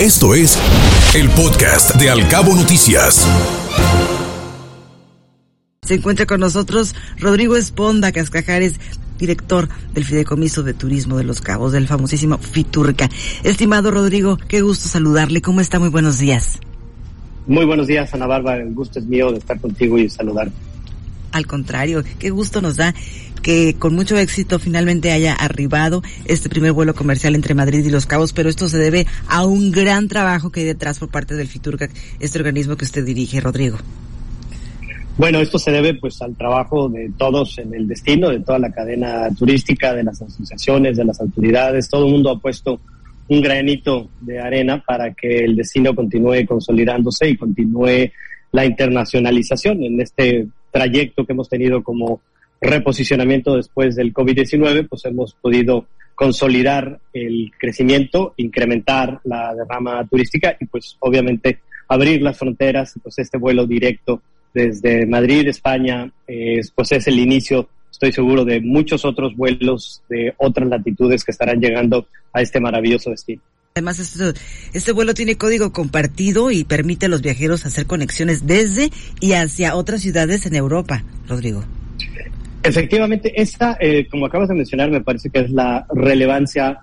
Esto es el podcast de Alcabo Noticias. Se encuentra con nosotros Rodrigo Esponda Cascajares, director del Fideicomiso de Turismo de Los Cabos, del famosísimo Fiturca. Estimado Rodrigo, qué gusto saludarle. ¿Cómo está? Muy buenos días. Muy buenos días, Ana Bárbara. El gusto es mío de estar contigo y saludarte. Al contrario, qué gusto nos da que con mucho éxito finalmente haya arribado este primer vuelo comercial entre Madrid y Los Cabos, pero esto se debe a un gran trabajo que hay detrás por parte del Fiturca, este organismo que usted dirige, Rodrigo. Bueno, esto se debe pues al trabajo de todos en el destino, de toda la cadena turística, de las asociaciones, de las autoridades, todo el mundo ha puesto un granito de arena para que el destino continúe consolidándose y continúe la internacionalización en este trayecto que hemos tenido como reposicionamiento después del COVID-19, pues hemos podido consolidar el crecimiento, incrementar la derrama turística y pues obviamente abrir las fronteras, pues este vuelo directo desde Madrid, España, pues es el inicio, estoy seguro, de muchos otros vuelos de otras latitudes que estarán llegando a este maravilloso destino. Además, este, este vuelo tiene código compartido y permite a los viajeros hacer conexiones desde y hacia otras ciudades en Europa, Rodrigo. Efectivamente, esta, eh, como acabas de mencionar, me parece que es la relevancia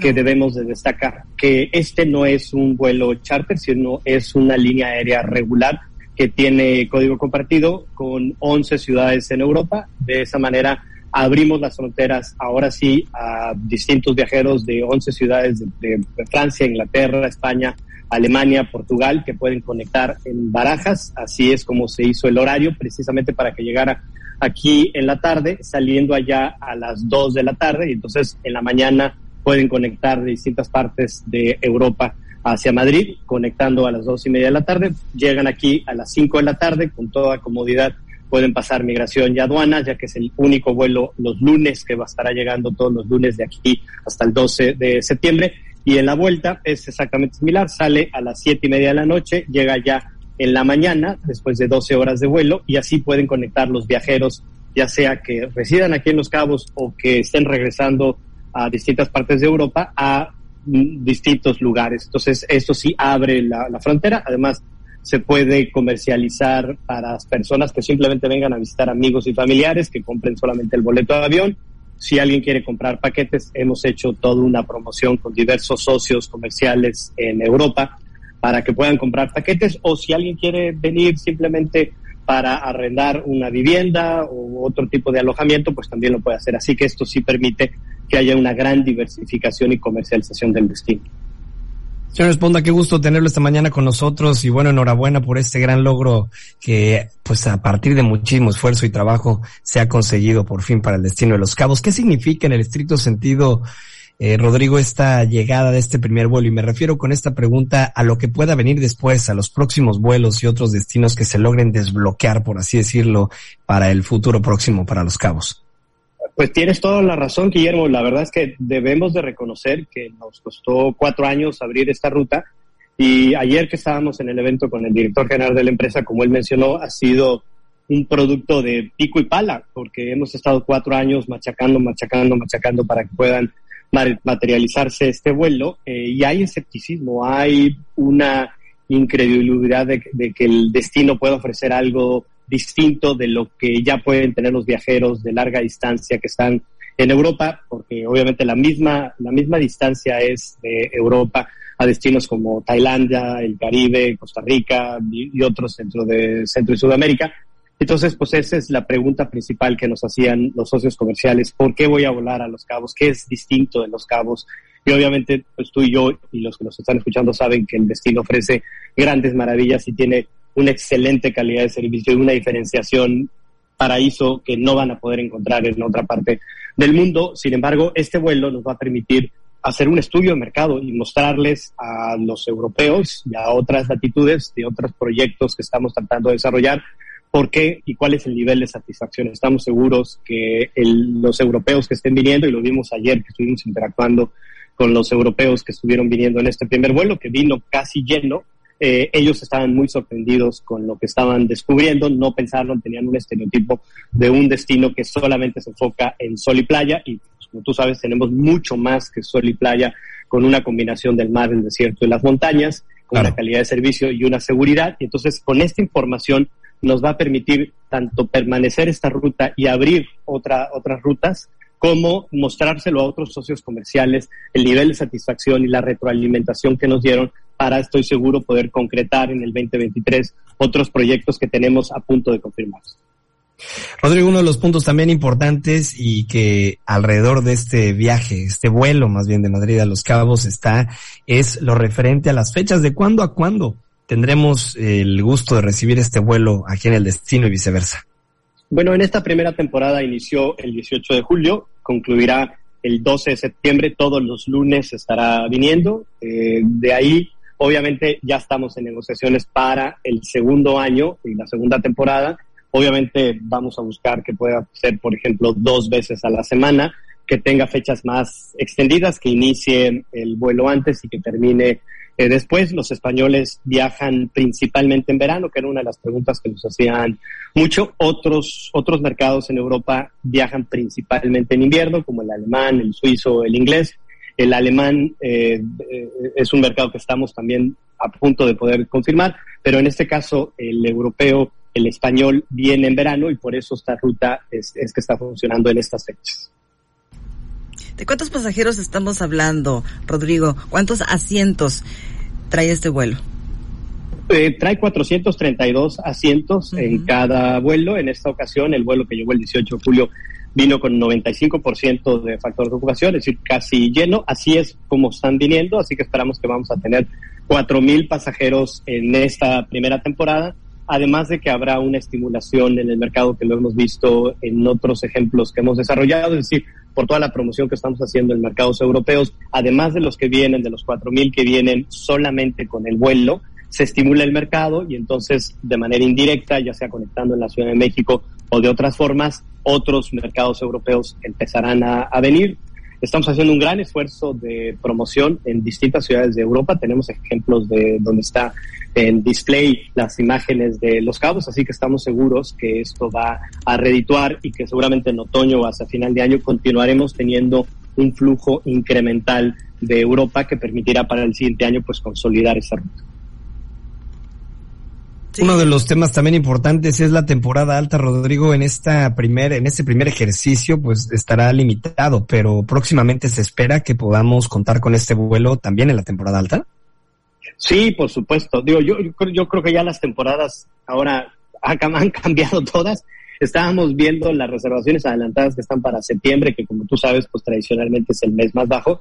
que debemos de destacar, que este no es un vuelo charter, sino es una línea aérea regular que tiene código compartido con 11 ciudades en Europa. De esa manera abrimos las fronteras ahora sí a distintos viajeros de 11 ciudades de, Francia, Inglaterra, España, Alemania, Portugal, que pueden conectar en Barajas. Así es como se hizo el horario, precisamente para que llegara aquí en la tarde, saliendo allá a las 2 de la tarde, y entonces en la mañana pueden conectar de distintas partes de Europa hacia Madrid, conectando a las dos y media de la tarde, llegan aquí a las 5 de la tarde con toda comodidad pueden pasar migración y aduanas, ya que es el único vuelo los lunes que va a estar llegando todos los lunes de aquí hasta el 12 de septiembre. Y en la vuelta es exactamente similar, sale a las siete y media de la noche, llega ya en la mañana, después de 12 horas de vuelo, y así pueden conectar los viajeros, ya sea que residan aquí en Los Cabos o que estén regresando a distintas partes de Europa, a mm, distintos lugares. Entonces, esto sí abre la, la frontera. Además, se puede comercializar para personas que simplemente vengan a visitar amigos y familiares, que compren solamente el boleto de avión. Si alguien quiere comprar paquetes, hemos hecho toda una promoción con diversos socios comerciales en Europa para que puedan comprar paquetes o si alguien quiere venir simplemente para arrendar una vivienda o otro tipo de alojamiento, pues también lo puede hacer. Así que esto sí permite que haya una gran diversificación y comercialización del destino. Señor Esponda, qué gusto tenerlo esta mañana con nosotros y bueno, enhorabuena por este gran logro que pues a partir de muchísimo esfuerzo y trabajo se ha conseguido por fin para el destino de los cabos. ¿Qué significa en el estricto sentido, eh, Rodrigo, esta llegada de este primer vuelo? Y me refiero con esta pregunta a lo que pueda venir después, a los próximos vuelos y otros destinos que se logren desbloquear, por así decirlo, para el futuro próximo para los cabos. Pues tienes toda la razón, Guillermo. La verdad es que debemos de reconocer que nos costó cuatro años abrir esta ruta y ayer que estábamos en el evento con el director general de la empresa, como él mencionó, ha sido un producto de pico y pala, porque hemos estado cuatro años machacando, machacando, machacando para que puedan materializarse este vuelo eh, y hay escepticismo, hay una incredulidad de, de, que el destino pueda ofrecer algo distinto de lo que ya pueden tener los viajeros de larga distancia que están en Europa, porque obviamente la misma, la misma distancia es de Europa a destinos como Tailandia, el Caribe, Costa Rica y, otros dentro de Centro y Sudamérica. Entonces, pues esa es la pregunta principal que nos hacían los socios comerciales. ¿Por qué voy a volar a Los Cabos? ¿Qué es distinto de Los Cabos? Y obviamente, pues tú y yo y los que nos están escuchando saben que el destino ofrece grandes maravillas y tiene una excelente calidad de servicio y una diferenciación paraíso que no van a poder encontrar en otra parte del mundo. Sin embargo, este vuelo nos va a permitir hacer un estudio de mercado y mostrarles a los europeos y a otras latitudes de otros proyectos que estamos tratando de desarrollar por qué y cuál es el nivel de satisfacción. Estamos seguros que los europeos que estén viniendo, y lo vimos ayer que estuvimos interactuando con los europeos que estuvieron viniendo en este primer vuelo, que vino casi lleno, eh, ellos estaban muy sorprendidos con lo que estaban descubriendo, no pensaron, tenían un estereotipo de un destino que solamente se enfoca en sol y playa y pues, Como tú sabes, tenemos mucho más que sol y playa con una combinación del mar, el desierto y las montañas, con una calidad de servicio y una seguridad. Y entonces, con esta información nos va a permitir tanto permanecer esta ruta y abrir otra, otras rutas, como mostrárselo a otros socios comerciales, el nivel de satisfacción y la retroalimentación que nos dieron para, estoy seguro, poder concretar en el 2023 otros proyectos que tenemos a punto de confirmarse. Rodrigo, uno de los puntos también importantes y que alrededor de este viaje, este vuelo más bien de Madrid a Los Cabos está, es lo referente a las fechas de cuándo a cuándo tendremos el gusto de recibir este vuelo aquí en el destino y viceversa. Bueno, en esta primera temporada inició el 18 de julio, concluirá el 12 de septiembre, todos los lunes estará viniendo. Eh, de ahí, obviamente, ya estamos en negociaciones para el segundo año y la segunda temporada. Obviamente vamos a buscar que pueda ser, por ejemplo, dos veces a la semana, que tenga fechas más extendidas, que inicie el vuelo antes y que termine eh, después los españoles viajan principalmente en verano, que era una de las preguntas que nos hacían mucho. Otros, otros mercados en Europa viajan principalmente en invierno, como el alemán, el suizo, el inglés. El alemán eh, eh, es un mercado que estamos también a punto de poder confirmar, pero en este caso el europeo, el español viene en verano y por eso esta ruta es, es que está funcionando en estas fechas. ¿De cuántos pasajeros estamos hablando, Rodrigo? ¿Cuántos asientos trae este vuelo? Eh, trae 432 asientos en cada vuelo. En esta ocasión, el vuelo que llegó el 18 de julio vino con 95% de factor de ocupación, es decir, casi lleno. Así es como están viniendo, así que esperamos que vamos a tener 4.000 pasajeros en esta primera temporada además de que habrá una estimulación en el mercado que lo hemos visto en otros ejemplos que hemos desarrollado, es decir, por toda la promoción que estamos haciendo en mercados europeos, además de los que vienen, de los 4.000 que vienen solamente con el vuelo, se estimula el mercado y entonces de manera indirecta, ya sea conectando en la Ciudad de México o de otras formas, otros mercados europeos empezarán a, venir. Estamos haciendo un gran esfuerzo de promoción en distintas ciudades de Europa. Tenemos ejemplos de donde está en display las imágenes de los cabos, así que estamos seguros que esto va a redituar y que seguramente en otoño o hasta final de año continuaremos teniendo un flujo incremental de Europa que permitirá para el siguiente año pues consolidar esa ruta. Uno de los temas también importantes es la temporada alta, Rodrigo. En esta primer, en este primer ejercicio, pues estará limitado, pero próximamente se espera que podamos contar con este vuelo también en la temporada alta. Sí, por supuesto. Digo, yo, yo, creo que ya las temporadas ahora han cambiado todas. Estábamos viendo las reservaciones adelantadas que están para septiembre, que como tú sabes, pues tradicionalmente es el mes más bajo,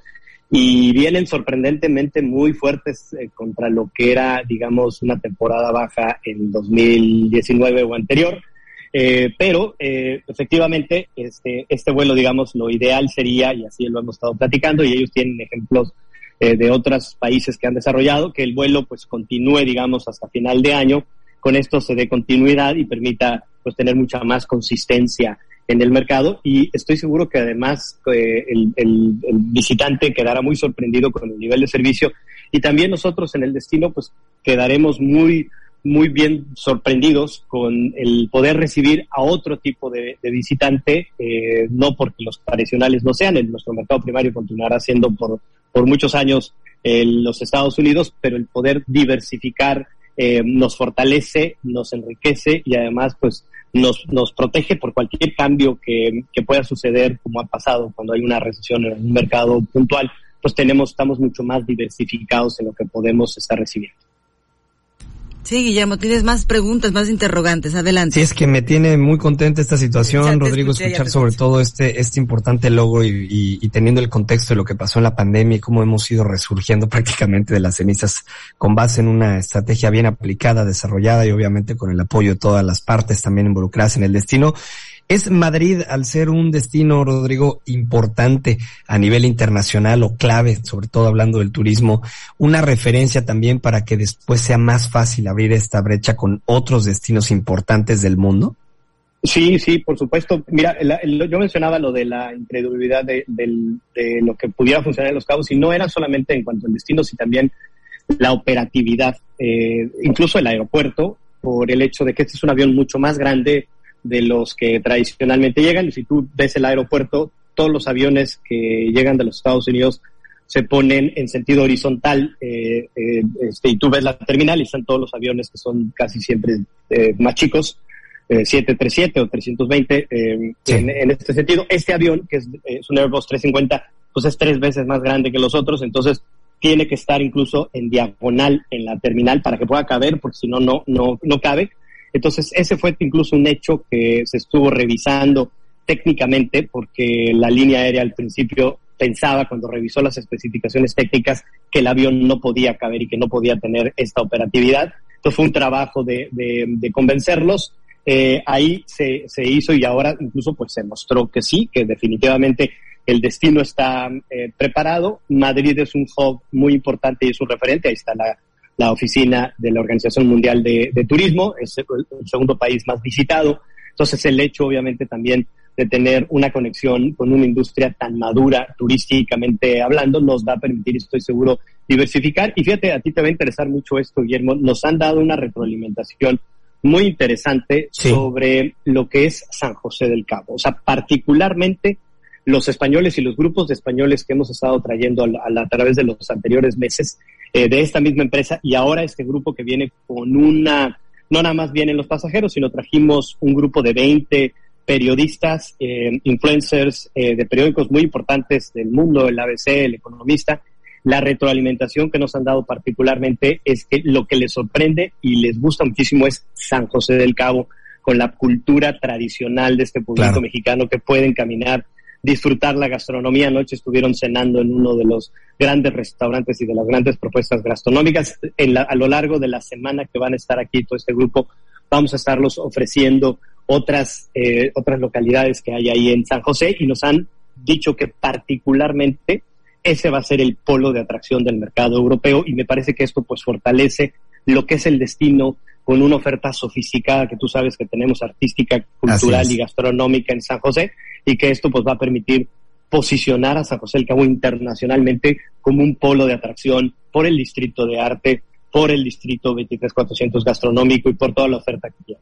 y vienen sorprendentemente muy fuertes eh, contra lo que era, digamos, una temporada baja en 2019 o anterior. Eh, pero eh, efectivamente, este, este vuelo, digamos, lo ideal sería, y así lo hemos estado platicando, y ellos tienen ejemplos eh, de otros países que han desarrollado, que el vuelo pues continúe, digamos, hasta final de año. Con esto se dé continuidad y permita pues tener mucha más consistencia en el mercado y estoy seguro que además eh, el, el, visitante quedará muy sorprendido con el nivel de servicio y también nosotros en el destino pues quedaremos muy muy bien sorprendidos con el poder recibir a otro tipo de, visitante, eh, no porque los tradicionales no sean, en nuestro mercado primario continuará siendo por, por muchos años en los Estados Unidos, pero el poder diversificar eh, nos fortalece, nos enriquece y además pues nos, nos protege por cualquier cambio que, que pueda suceder, como ha pasado cuando hay una recesión en un mercado puntual, pues tenemos, estamos mucho más diversificados en lo que podemos estar recibiendo. Sí, Guillermo, tienes más preguntas, más interrogantes. Adelante. Sí, es que me tiene muy contenta esta situación, Rodrigo, escuchar sobre todo este, este importante logro y, y, teniendo el contexto de lo que pasó en la pandemia y cómo hemos ido resurgiendo prácticamente de las cenizas con base en una estrategia bien aplicada, desarrollada y obviamente con el apoyo de todas las partes también involucradas en el destino. ¿Es Madrid, al ser un destino, Rodrigo, importante a nivel internacional o clave, sobre todo hablando del turismo, una referencia también para que después sea más fácil abrir esta brecha con otros destinos importantes del mundo? Sí, sí, por supuesto. Mira, yo mencionaba lo de la incredulidad de, lo que pudiera funcionar en los cabos y no era solamente en cuanto al destino, sino también la operatividad, eh, incluso el aeropuerto, por el hecho de que este es un avión mucho más grande, de los que tradicionalmente llegan. Y si tú ves el aeropuerto, todos los aviones que llegan de los Estados Unidos se ponen en sentido horizontal eh, eh, este, y tú ves la terminal y están todos los aviones que son casi siempre eh, más chicos, 737 o 320 en, en, este sentido. Este avión, que es, es, un Airbus 350, pues es tres veces más grande que los otros, entonces tiene que estar incluso en diagonal en la terminal para que pueda caber, porque si no, no, no, no cabe. Entonces, ese fue incluso un hecho que se estuvo revisando técnicamente, porque la línea aérea al principio pensaba cuando revisó las especificaciones técnicas que el avión no podía caber y que no podía tener esta operatividad. Entonces fue un trabajo de, convencerlos. Eh, ahí se, se, hizo y ahora incluso pues se mostró que sí, que definitivamente el destino está eh, preparado. Madrid es un hub muy importante y es un referente. Ahí está la, la oficina de la Organización Mundial de, de Turismo, es el, el segundo país más visitado. Entonces el hecho obviamente también de tener una conexión con una industria tan madura turísticamente hablando, nos va a permitir, estoy seguro, diversificar. Y fíjate, a ti te va a interesar mucho esto, Guillermo. Nos han dado una retroalimentación muy interesante sobre lo que es San José del Cabo. O sea, particularmente los españoles y los grupos de españoles que hemos estado trayendo a, a, través de los anteriores meses eh, de esta misma empresa y ahora este grupo que viene con una, no nada más vienen los pasajeros, sino trajimos un grupo de 20 periodistas, eh, influencers eh, de periódicos muy importantes del mundo, el ABC, el Economista, la retroalimentación que nos han dado particularmente es que lo que les sorprende y les gusta muchísimo es San José del Cabo, con la cultura tradicional de este público mexicano que pueden caminar, disfrutar la gastronomía. Anoche estuvieron cenando en uno de los grandes restaurantes y de las grandes propuestas gastronómicas. a lo largo de la semana que van a estar aquí todo este grupo, vamos a estarlos ofreciendo otras, eh, otras localidades que hay ahí en San José y nos han dicho que particularmente ese va a ser el polo de atracción del mercado europeo y me parece que esto pues fortalece lo que es el destino con una oferta sofisticada que tú sabes que tenemos artística, cultural y gastronómica en San José y que esto pues va a permitir posicionar a San José del Cabo internacionalmente como un polo de atracción por el distrito de arte, por el distrito 23400 gastronómico y por toda la oferta que tiene.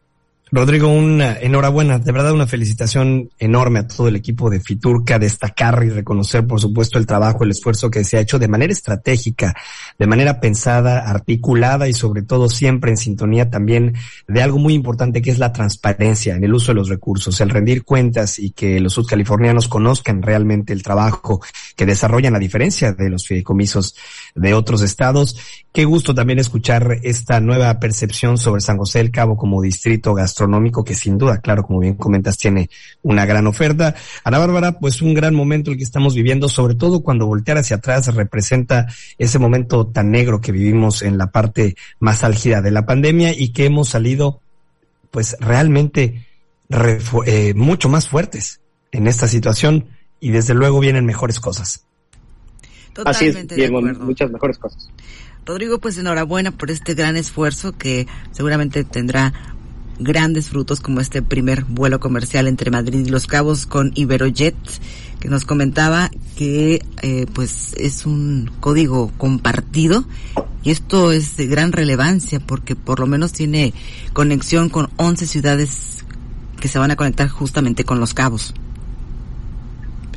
Rodrigo, una enhorabuena, de verdad una felicitación enorme a todo el equipo de Fiturca, destacar y reconocer, por supuesto, el trabajo, el esfuerzo que se ha hecho de manera estratégica, de manera pensada, articulada y sobre todo siempre en sintonía también de algo muy importante que es la transparencia en el uso de los recursos, el rendir cuentas y que los subcalifornianos conozcan realmente el trabajo que desarrollan a diferencia de los fideicomisos de otros estados. Qué gusto también escuchar esta nueva percepción sobre San José del Cabo como distrito gastronómico que sin duda, claro, como bien comentas, tiene una gran oferta. Ana Bárbara, pues un gran momento el que estamos viviendo, sobre todo cuando voltear hacia atrás representa ese momento tan negro que vivimos en la parte más álgida de la pandemia y que hemos salido pues realmente eh, mucho más fuertes en esta situación y desde luego vienen mejores cosas. Así es, muchas mejores cosas. Rodrigo, pues enhorabuena por este gran esfuerzo que seguramente tendrá grandes frutos como este primer vuelo comercial entre Madrid y Los Cabos con Iberojet, que nos comentaba que eh, pues es un código compartido y esto es de gran relevancia porque por lo menos tiene conexión con 11 ciudades que se van a conectar justamente con Los Cabos.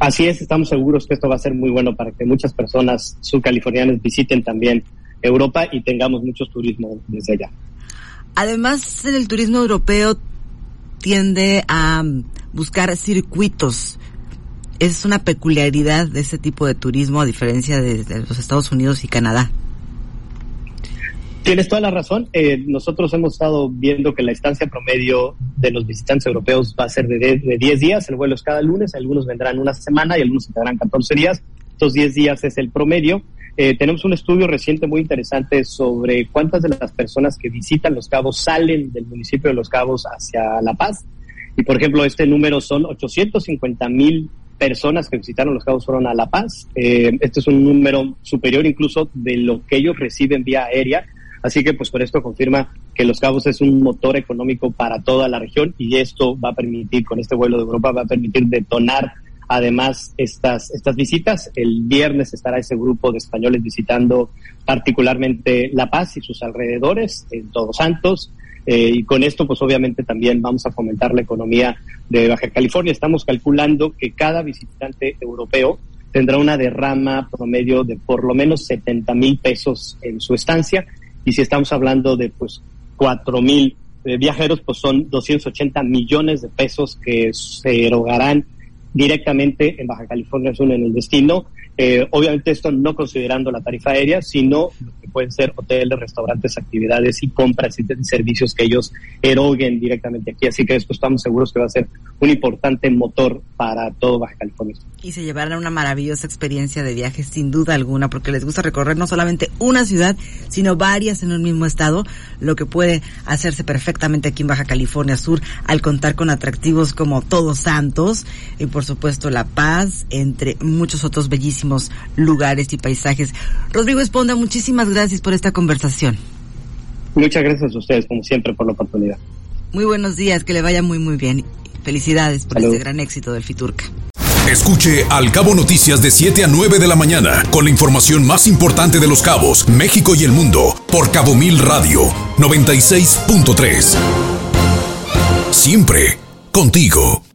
Así es, estamos seguros que esto va a ser muy bueno para que muchas personas subcalifornianas visiten también Europa y tengamos muchos turismo desde allá. Además, el turismo europeo tiende a buscar circuitos. Es una peculiaridad de este tipo de turismo a diferencia de, los Estados Unidos y Canadá. Tienes toda la razón. Eh, nosotros hemos estado viendo que la estancia promedio de los visitantes europeos va a ser de, de 10 días. El vuelo es cada lunes. Algunos vendrán una semana y algunos vendrán 14 días. Estos 10 días es el promedio. Eh, tenemos un estudio reciente muy interesante sobre cuántas de las personas que visitan Los Cabos salen del municipio de Los Cabos hacia La Paz. Y por ejemplo, este número son 850 mil personas que visitaron Los Cabos fueron a La Paz. Eh, este es un número superior incluso de lo que ellos reciben vía aérea. Así que pues por esto confirma que Los Cabos es un motor económico para toda la región y esto va a permitir, con este vuelo de Europa, va a permitir detonar Además, estas, estas visitas, el viernes estará ese grupo de españoles visitando particularmente La Paz y sus alrededores, en Todos Santos. Eh, y con esto, pues obviamente también vamos a fomentar la economía de Baja California. Estamos calculando que cada visitante europeo tendrá una derrama promedio de por lo menos 70 mil pesos en su estancia. Y si estamos hablando de pues 4 mil eh, viajeros, pues son 280 millones de pesos que se erogarán directamente en Baja California Sur en el destino. Eh, obviamente esto no considerando la tarifa aérea, sino pueden ser hoteles, restaurantes, actividades y compras y servicios que ellos eroguen directamente aquí. Así que esto estamos seguros que va a ser un importante motor para todo Baja California. Y se llevarán una maravillosa experiencia de viaje sin duda alguna, porque les gusta recorrer no solamente una ciudad, sino varias en un mismo estado, lo que puede hacerse perfectamente aquí en Baja California Sur al contar con atractivos como Todos Santos por supuesto La Paz, entre muchos otros bellísimos lugares y paisajes. Rodrigo Esponda, muchísimas gracias gracias por esta conversación. Muchas gracias a ustedes, como siempre, por la oportunidad. Muy buenos días, que le vaya muy, muy bien. Felicidades por este gran éxito del Fiturca. Escuche Al Cabo Noticias de 7 a 9 de la mañana con la información más importante de los cabos, México y el mundo por Cabo Mil Radio 96.3. Siempre contigo.